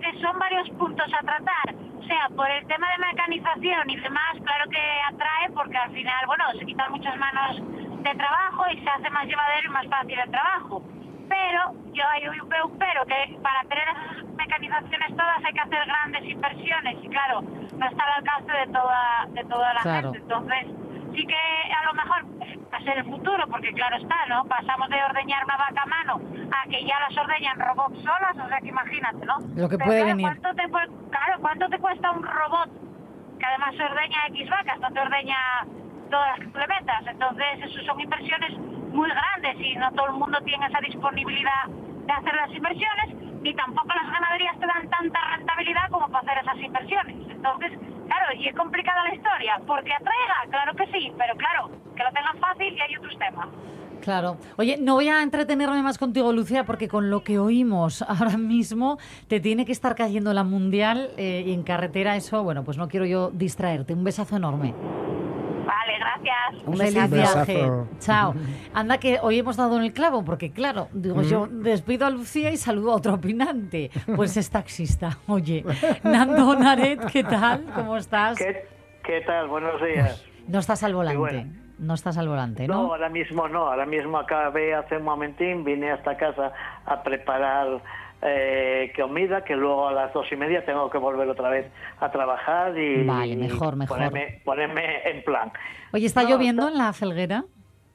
Que son varios puntos a tratar. O sea, por el tema de mecanización y demás, claro que atrae porque al final, bueno, se quitan muchas manos de trabajo y se hace más llevadero y más fácil el trabajo. Pero yo hay un veo un pero que para tener esas mecanizaciones todas hay que hacer grandes inversiones y claro, no está al alcance de toda, de toda la Claro. gente. Entonces, sí que a lo mejor va a ser el futuro, porque claro está, ¿no? Pasamos de ordeñar una vaca a mano a que ya las ordeñan robots solas, o sea que imagínate, ¿no? Lo que Pero puede claro, venir. ¿cuánto te, claro, ¿cuánto te cuesta un robot que además se ordeña X vacas, no te ordeña todas las que? Entonces, eso son inversiones muy grandes y no todo el mundo tiene esa disponibilidad de hacer las inversiones, ni tampoco las ganaderías te dan tanta rentabilidad como para hacer esas inversiones. Entonces, y es complicada la historia, porque atraiga, claro que sí, pero claro, que lo tengan fácil y hay otros temas. Claro. Oye, no voy a entretenerme más contigo, Lucía, porque con lo que oímos ahora mismo te tiene que estar cayendo la mundial eh, y en carretera eso, bueno, pues no quiero yo distraerte. Un besazo enorme. Gracias. Un Feliz viaje. Chao. Anda que hoy hemos dado en el clavo, porque claro, digo yo, Mm. despido a Lucía y saludo a otro opinante. Pues es taxista. Oye, Nando Naret, ¿qué tal? ¿Cómo estás? ¿Qué, qué tal? Buenos días. No estás al volante. bueno. No estás al volante, No, ¿no? ahora mismo no. Ahora mismo acabé hace un momentín, vine hasta casa a preparar eh, comida, que luego a las dos y media tengo que volver otra vez a trabajar y Vale, mejor, mejor. Ponerme, ponerme en plan. Oye, ¿está No, lloviendo está- en la felguera?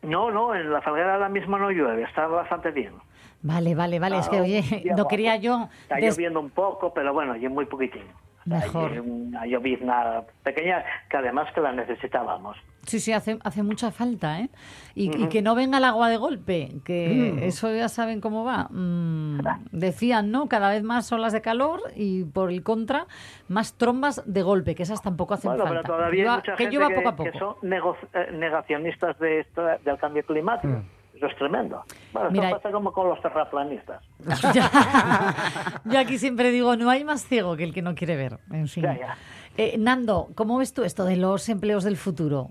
No, no, en la falguera ahora mismo no llueve, está bastante bien. Vale, vale, vale. Es que, Ah, oye, no quería yo... Está des- lloviendo un poco, pero bueno, y muy poquitín. Mejor. Hay una llovizna pequeña que además que la necesitábamos. Sí, sí, hace, hace mucha falta, ¿eh? Y, y Ujú. que no venga el agua de golpe, que Mm. eso ya saben cómo va. Mm, decían, ¿no? Cada vez más olas de calor y por el contra, más trombas de golpe, que esas tampoco hacen Bueno, falta. pero todavía hay mucha que gente que, poco a poco. que son eh, negacionistas de esto, del cambio climático. Eso es tremendo. Bueno, Mira, esto pasa como con los terraplanistas. Yo aquí siempre digo, no hay más ciego que el que no quiere ver. En fin. Ya, ya. Eh, Nando, ¿cómo ves tú esto de los empleos del futuro?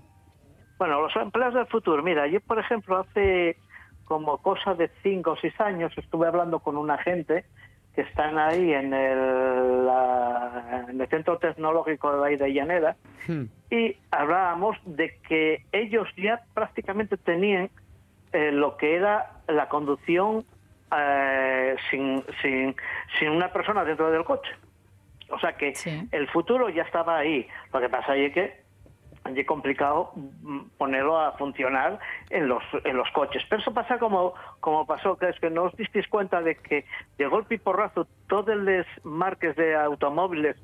Bueno, los empleos del futuro. Mira, yo, por ejemplo, hace como cosa de cinco o seis años estuve hablando con una gente que están ahí en el, la- en el Centro Tecnológico de ahí de Llanera y hablábamos de que ellos ya prácticamente tenían eh, lo que era la conducción eh, sin, sin, sin una persona dentro del coche. O sea que el futuro ya estaba ahí. Lo que pasa es que es complicado mm, ponerlo a funcionar en los en los coches. Pero eso pasa como, como pasó, que es que no os disteis cuenta de que de golpe y porrazo todas las marcas de automóviles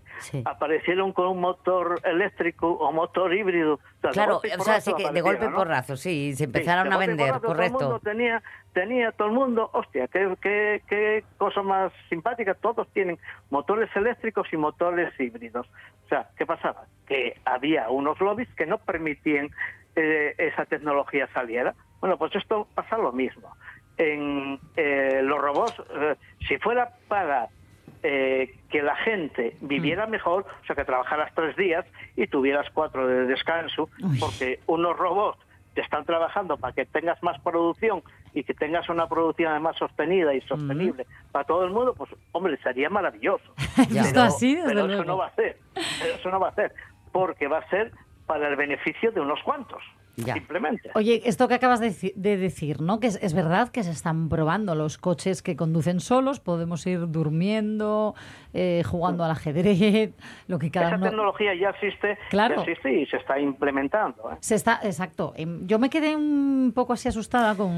aparecieron con un motor eléctrico o motor híbrido. O sea, de Claro, golpe y o sea, sí que de golpe ¿no? porrazo, sí, se Sí, empezaron de a golpe vender, porrazo, Todo el mundo correcto. tenía, tenía todo el mundo, hostia, qué, qué, qué cosa más simpática, todos tienen motores eléctricos y motores híbridos. O sea, ¿qué pasaba? Que había unos lobbies que no permitían eh, esa tecnología saliera. Bueno, pues esto pasa lo mismo. En eh, los robots, eh, si fuera para eh, que la gente viviera mejor, o sea, que trabajaras tres días y tuvieras cuatro de descanso, porque unos robots te están trabajando para que tengas más producción y que tengas una producción además sostenida y sostenible para todo el mundo, pues hombre, sería maravilloso. Así, pero eso no va a ser, pero eso no va a ser, porque va a ser para el beneficio de unos cuantos, simplemente. Oye, esto que acabas de, de decir, ¿no? Que es, es verdad que se están probando los coches que conducen solos, podemos ir durmiendo, eh, jugando al ajedrez, lo que cada Esa uno... tecnología ya existe, Claro. ya existe y se está implementando. ¿eh? Se está, exacto. Em, Yo me quedé un poco así asustada con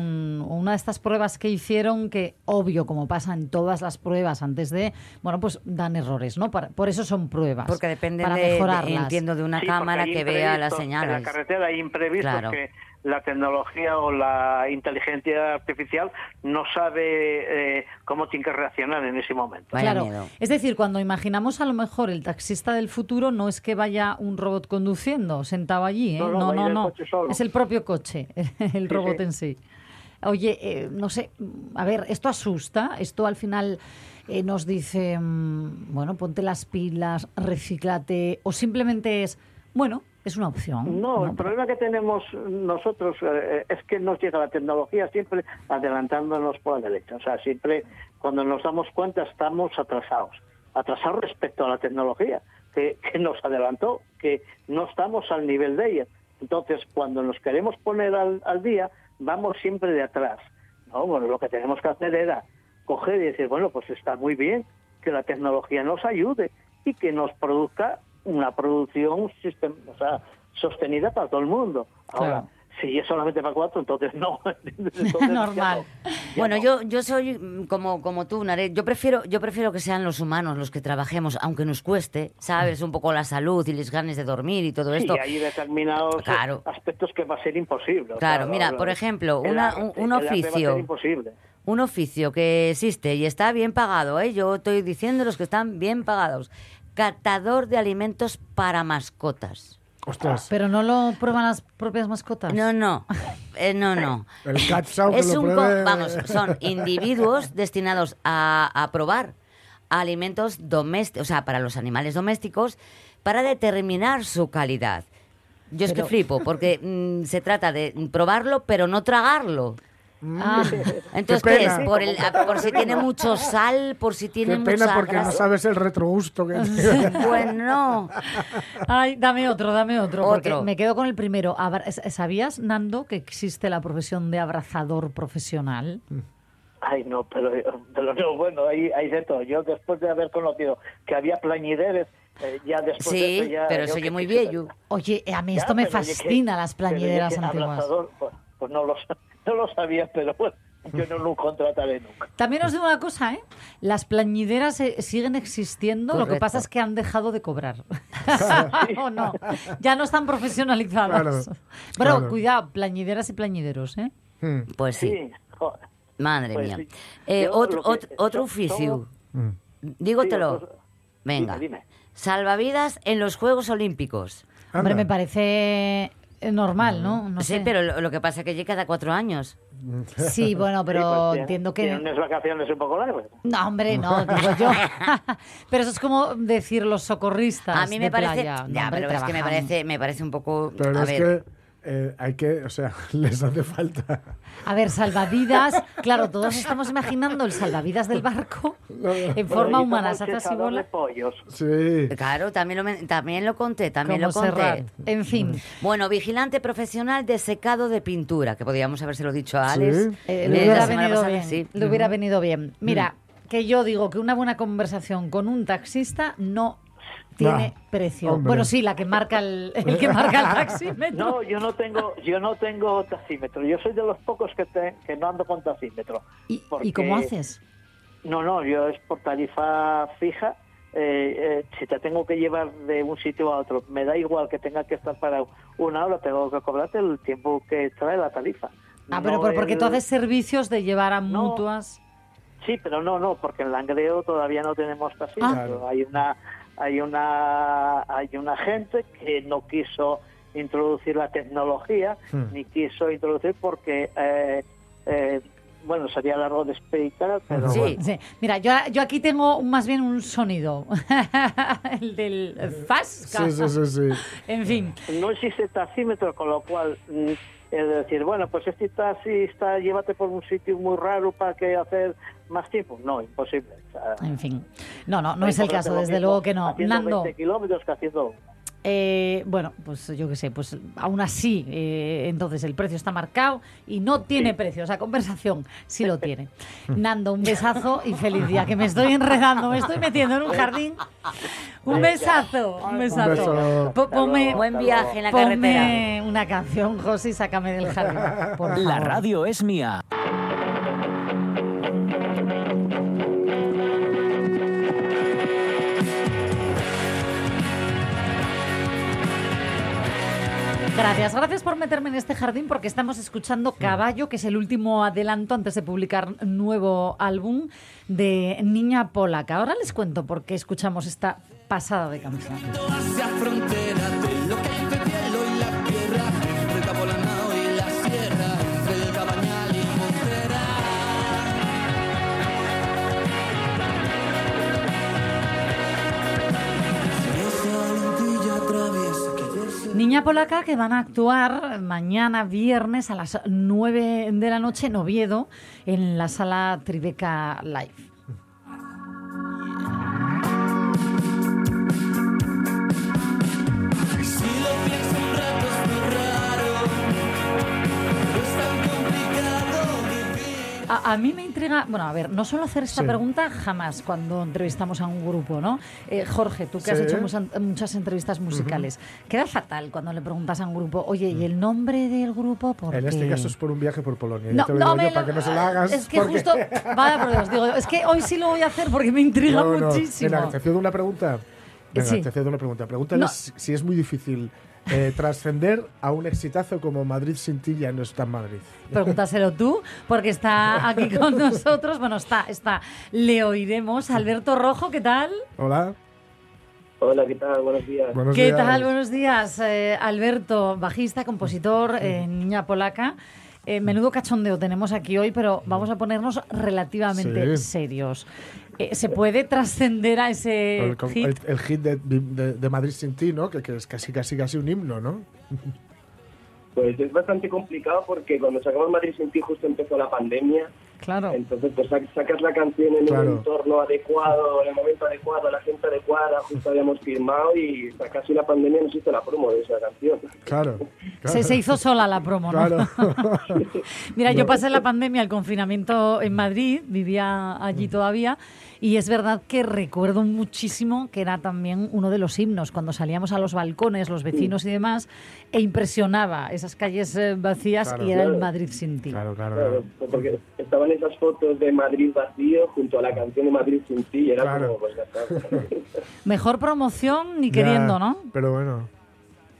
una de estas pruebas que hicieron, que obvio, como pasa en todas las pruebas antes de, bueno, pues dan errores, ¿no? Para- por eso son pruebas. Porque dependen para de- de- mejorarlas. entiendo, de una Sí, cámara que vea las En señales. la carretera hay imprevistos Claro. Que la tecnología o la inteligencia artificial no sabe eh, cómo tiene que reaccionar en ese momento. Claro, es decir, cuando imaginamos a lo mejor el taxista del futuro, no es que vaya un robot conduciendo, sentado allí, ¿eh? No, no, no, no. Es el propio coche, el Sí, robot sí. en sí. Oye, eh, no sé, a ver, esto asusta, esto al final eh, nos dice, mm, bueno, ponte las pilas, recíclate, o simplemente es, bueno, es una opción. No, el problema que tenemos nosotros eh, es que nos llega la tecnología siempre adelantándonos por la derecha. O sea, siempre cuando nos damos cuenta estamos atrasados. Atrasados respecto a la tecnología que, que nos adelantó, que no estamos al nivel de ella. Entonces, cuando nos queremos poner al, al día, vamos siempre de atrás. ¿no? Bueno, lo que tenemos que hacer era coger y decir, bueno, pues está muy bien que la tecnología nos ayude y que nos produzca una producción sistem- o sea, sostenida para todo el mundo. Ahora, Claro. si es solamente para cuatro, entonces no. Entonces ya Normal. Bueno, yo, yo soy mm, como, como tú, Naret. Yo prefiero, yo prefiero que sean los humanos los que trabajemos, aunque nos cueste, ¿sabes? Un poco la salud y las ganas de dormir y todo Sí, esto. hay determinados Claro. aspectos que va a ser imposible. Claro, mira, por ejemplo, una- arte- un- un el arte va a ser oficio. imposible. Un oficio que existe y está bien pagado, ¿eh? Yo estoy diciendo los que están bien pagados. Catador de alimentos para mascotas. Ostras. Pero no lo prueban las propias mascotas. No, no, eh, no, no. El que es lo un, pruebe- vamos, son individuos destinados a, a probar alimentos domésticos, o sea, para los animales domésticos, para determinar su calidad. Yo es que flipo, porque mm, se trata de probarlo, pero no tragarlo. Ah. Entonces, Qué ¿qué, pena. es? Por, el- por si tiene mucho sal, por si tiene Qué mucha pena porque no sabes el retrogusto que Bueno, Ay, dame otro, dame otro, porque Otro. me quedo con el primero. ¿Sabías, Nando, que existe la profesión de abrazador profesional? Ay, no, pero, pero no, bueno, hay, hay de todo. Yo después de haber conocido que había plañideres, eh, ya después de sí, eso ya... pero oye muy sé, viejo. Oye, a mí Ya, esto me pero oye, que- fascina, las plañideras antiguas. abrazador, pues, pues no, lo, sa- no lo sabía, pero bueno, yo no lo contrataré nunca. También os digo una cosa, ¿eh? Las plañideras eh, siguen existiendo, lo que pasa es que han dejado de cobrar. ¿O no? Ya no están profesionalizadas. Claro, Pero claro. cuidado, plañideras y plañideros, ¿eh? Hmm. Pues sí, madre Pues mía. sí. Eh, otro, que- otro, oficio. Hmm. Dígotelo. Otro- Venga. Dime, dime. Salvavidas en los Juegos Olímpicos. Hombre, me parece normal, ¿no? no sí, sé. pero lo, lo que pasa es que llega cada cuatro años. Sí, bueno, pero Sí, pues, tiene- entiendo que... tiene unas vacaciones un poco largas. No, hombre, no, digo yo. pero eso es como decir los socorristas A mí me de parece, playa. No, ya, hombre, pero es que me parece, me parece un poco, Pero a es ver, que eh, hay que, o sea, les hace falta. A ver, salvavidas, claro, todos estamos imaginando el salvavidas del barco en forma Bueno, y humana, como se hace así chechador bola. de pollos. Sí. claro, también lo, también lo conté, también Como lo conté. Serrat. En fin, Bueno, vigilante profesional de secado de pintura, que podríamos habérselo dicho a Alex. Sí. eh, eh, le hubiera venido pasada, bien. sí. Le hubiera venido bien. Mira, que yo digo que una buena conversación con un taxista no tiene Ah, precio. hombre. Bueno, sí, la que marca el, el que marca el taxímetro. No, yo no tengo, yo no tengo taxímetro. Yo soy de los pocos que, te- que no ando con taxímetro. ¿Y, ¿Y cómo haces? No, no, yo es por tarifa fija. Eh, eh, si te tengo que llevar de un sitio a otro, me da igual que tenga que estar para una hora, tengo que cobrarte el tiempo que trae la tarifa. Ah, pero porque el- tú haces servicios de llevar a No. mutuas. Sí, pero no, no, porque en Langreo todavía no tenemos taxímetro. Ah. Hay una, hay una, hay una gente que no quiso introducir la tecnología, Hmm. ni quiso introducir porque, eh, eh, bueno, sería largo de explicar, pero Sí. bueno. Sí. Mira, yo, yo aquí tengo más bien un sonido. el del Fasca. Sí, sí, sí, sí. En fin. no existe taxímetro, con lo cual mm, es decir, bueno, pues este taxista llévate por un sitio muy raro para que hacer más tiempo. No, imposible. O sea, En fin. No, no, no es el caso, desde luego que no. Nando, 20 kilómetros que haciendo eh, bueno, pues yo qué sé, pues aún así, eh, entonces el precio está marcado y no tiene precio. Esa conversación sí lo tiene. Nando, un besazo y feliz día, que me estoy enredando, me estoy metiendo en un jardín. Un besazo, un besazo. beso. Po- ponme- Buen viaje en la carretera. Ponme una canción, José, y sácame del jardín. Por La radio es mía. Gracias, gracias por meterme en este jardín porque estamos escuchando Caballo, que es el último adelanto antes de publicar nuevo álbum de Niña Polaca. Ahora les cuento por qué escuchamos esta pasada de canción. Niña Polaca que van a actuar mañana viernes a las 9 de la noche en Oviedo en la sala Tribeca Live. A, mí me intriga, bueno, a ver, no suelo hacer esta Sí. pregunta jamás cuando entrevistamos a un grupo, ¿no? Eh, Jorge, tú que has hecho muchas, muchas entrevistas musicales, queda fatal cuando le preguntas a un grupo, oye, ¿y el nombre del grupo? ¿Por En este qué?". caso es por un viaje por Polonia. No, no me yo lo- para que no se lo hagas. Es que porque- justo, vaya por Dios, digo, es que hoy sí lo voy a hacer porque me intriga No, no. muchísimo. Venga, te cedo una pregunta. Venga, Sí. te cedo una pregunta. Pregúntale si es muy difícil eh, trascender a un exitazo como Madrid sin ti ya no está en Madrid. Pregúntaselo tú, porque está aquí con nosotros. Bueno, está, está. Le oiremos. Alberto Rojo, ¿qué tal? Hola. Hola, ¿qué tal? Buenos días. Buenos ¿Qué días. tal? Buenos días, eh, Alberto, bajista, compositor, eh, niña polaca. Eh, menudo cachondeo tenemos aquí hoy, pero vamos a ponernos relativamente Sí. serios. Eh, ¿Se puede trascender a ese El, con- hit? el- el hit de, de- de Madrid sin ti, ¿no? Que, que es casi, casi, casi un himno, ¿no? Pues es bastante complicado porque cuando sacamos Madrid sin ti justo empezó la pandemia Claro. Entonces, pues sac- sacas la canción en Claro. un entorno adecuado, en el momento adecuado, la gente adecuada, justo habíamos firmado y casi la pandemia nos hizo la promo de esa canción. Claro. Se, se hizo sola la promo, ¿no? Claro. Mira, yo pasé la pandemia, el confinamiento en Madrid, vivía allí todavía, y es verdad que recuerdo muchísimo que era también uno de los himnos, cuando salíamos a los balcones, los vecinos y demás, e impresionaba esas calles eh, vacías Claro. y era el Claro. Madrid sin ti. Claro, Claro, porque estaban esas fotos de Madrid vacío junto a la canción de Madrid sin ti y era Claro. como, pues ya está. Mejor promoción ni Ya, queriendo, ¿no? Pero bueno.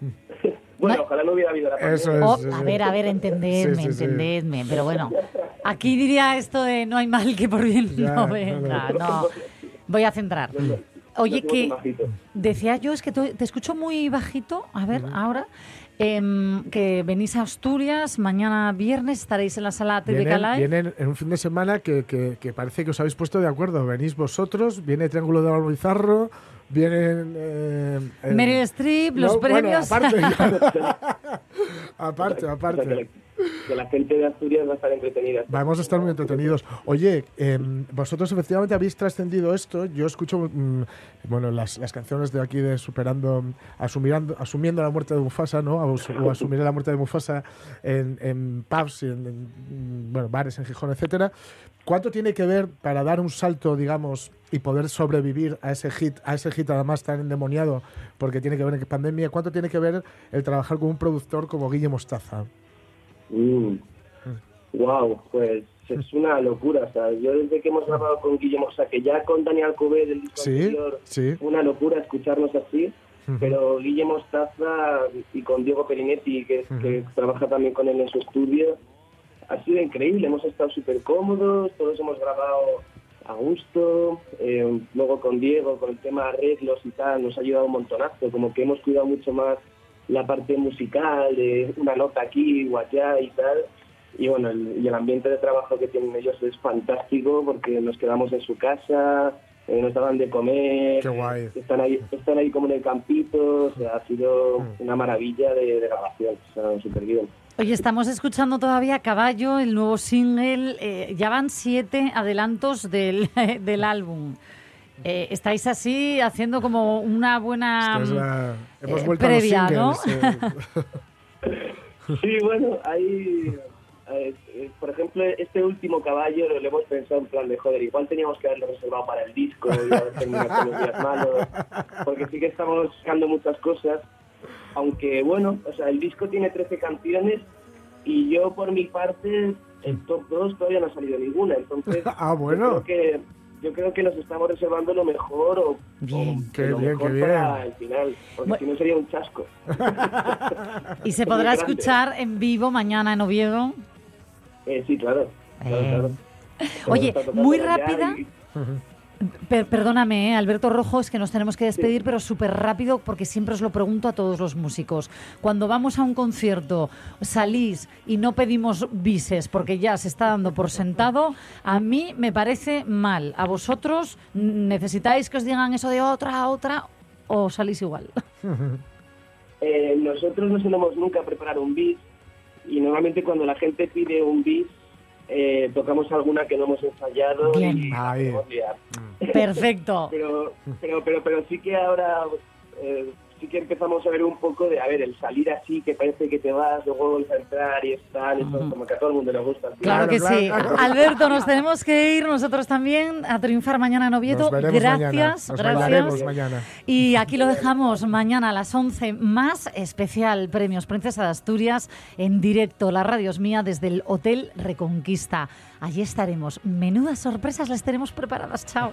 bueno, ojalá no hubiera habido la pandemia. Eso es. Oh, eso a ver, a ver, entendedme, Sí, sí, sí. entendedme. Pero bueno, aquí diría esto de no hay mal que por bien Ya, no no, venga. no. No, voy a centrar. Oye, que decía yo, es que te escucho muy bajito. A ver, ahora. em, que venís a Asturias, mañana viernes estaréis en la sala Vienen, Live. vienen en un fin de semana que, que- que parece que os habéis puesto de acuerdo. Venís vosotros, viene Triángulo de Álvaro Bizarro, vienen... Eh, el- Meryl Streep, los No, bueno, premios. aparte, aparte, aparte. Que, la, gente de Asturias va a estar entretenida. Vamos a estar muy entretenidos. Oye, em, vosotros efectivamente habéis trascendido esto. Yo escucho mm, bueno, las, canciones de aquí de Superando, asumirando, asumiendo la muerte de Mufasa, ¿no? O, o asumiré la muerte de Mufasa en, pubs, y en, en, mm, bueno, bares en Gijón, etcétera. ¿Cuánto tiene que ver para dar un salto, digamos, y poder sobrevivir a ese hit, a ese hit además tan endemoniado, porque tiene que ver en pandemia? ¿Cuánto tiene que ver el trabajar con un productor como Guille Mostaza? Wow, pues es una locura. O sea, yo desde que hemos grabado con Guillermo, o sea, que ya con Daniel Cubé del disco Sí, anterior, sí. una locura escucharnos así. Pero Guillermo Mostaza y con Diego Perinetti, que, que trabaja también con él en su estudio, ha sido increíble. Hemos estado súper cómodos, todos hemos grabado a gusto. eh, luego con Diego, con el tema arreglos y tal, nos ha ayudado un montonazo. Como que hemos cuidado mucho más la parte musical, de una nota aquí o allá y tal. Y bueno, el, y el ambiente de trabajo que tienen ellos es fantástico porque nos quedamos en su casa, eh, nos daban de comer, Qué guay. están ahí, están ahí como en el campito, o sea, ha sido Mm. una maravilla de, de grabación, o sea, súper bien. Oye, estamos escuchando todavía Caballo, el nuevo single. eh, ya van siete adelantos del, del álbum. Eh, estáis así haciendo como una buena Esta es la- mm, hemos eh, previa, a ¿no? los singles. eh. Sí, bueno, hay, eh, por ejemplo, este último caballo lo, lo hemos pensado en plan de, joder, igual teníamos que haberlo reservado para el disco y haber terminado con los días malos, porque sí que estamos sacando muchas cosas, aunque bueno, o sea, el disco tiene 13 canciones y yo por mi parte, el top 2 todavía no ha salido ninguna, entonces Ah, bueno. creo que yo creo que nos estamos reservando lo mejor o, o Qué lo bien, mejor qué para bien. el final, porque Bueno. si no sería un chasco. Y se Es podrá grande. escuchar en vivo mañana en Oviedo. Eh, sí, claro. Eh. claro. Oye, muy rápida. y- Per- perdóname, eh, Alberto Rojo, es que nos tenemos que despedir, pero súper rápido, porque siempre os lo pregunto a todos los músicos. Cuando vamos a un concierto, salís y no pedimos bises porque ya se está dando por sentado, a mí me parece mal. ¿A vosotros necesitáis que os digan eso de otra, otra, o salís igual? Eh, nosotros no solemos nunca preparar un bis y normalmente cuando la gente pide un bis eh, tocamos alguna que no hemos ensayado Bien. y liar. Perfecto. pero, pero, pero, pero sí que ahora eh, sí que empezamos a ver un poco de, a ver, el salir así, que parece que te vas, luego vuelves a entrar y estar, eso como que a todo el mundo le gusta. Claro, que sí. Alberto, nos tenemos que ir nosotros también a triunfar mañana en Oviedo. Nos veremos mañana. gracias, Nos gracias. mañana. Y aquí lo dejamos mañana a las 11, más especial Premios Princesa de Asturias en directo. La radio es mía desde el Hotel Reconquista. Allí estaremos. Menudas sorpresas las tenemos preparadas. Chao.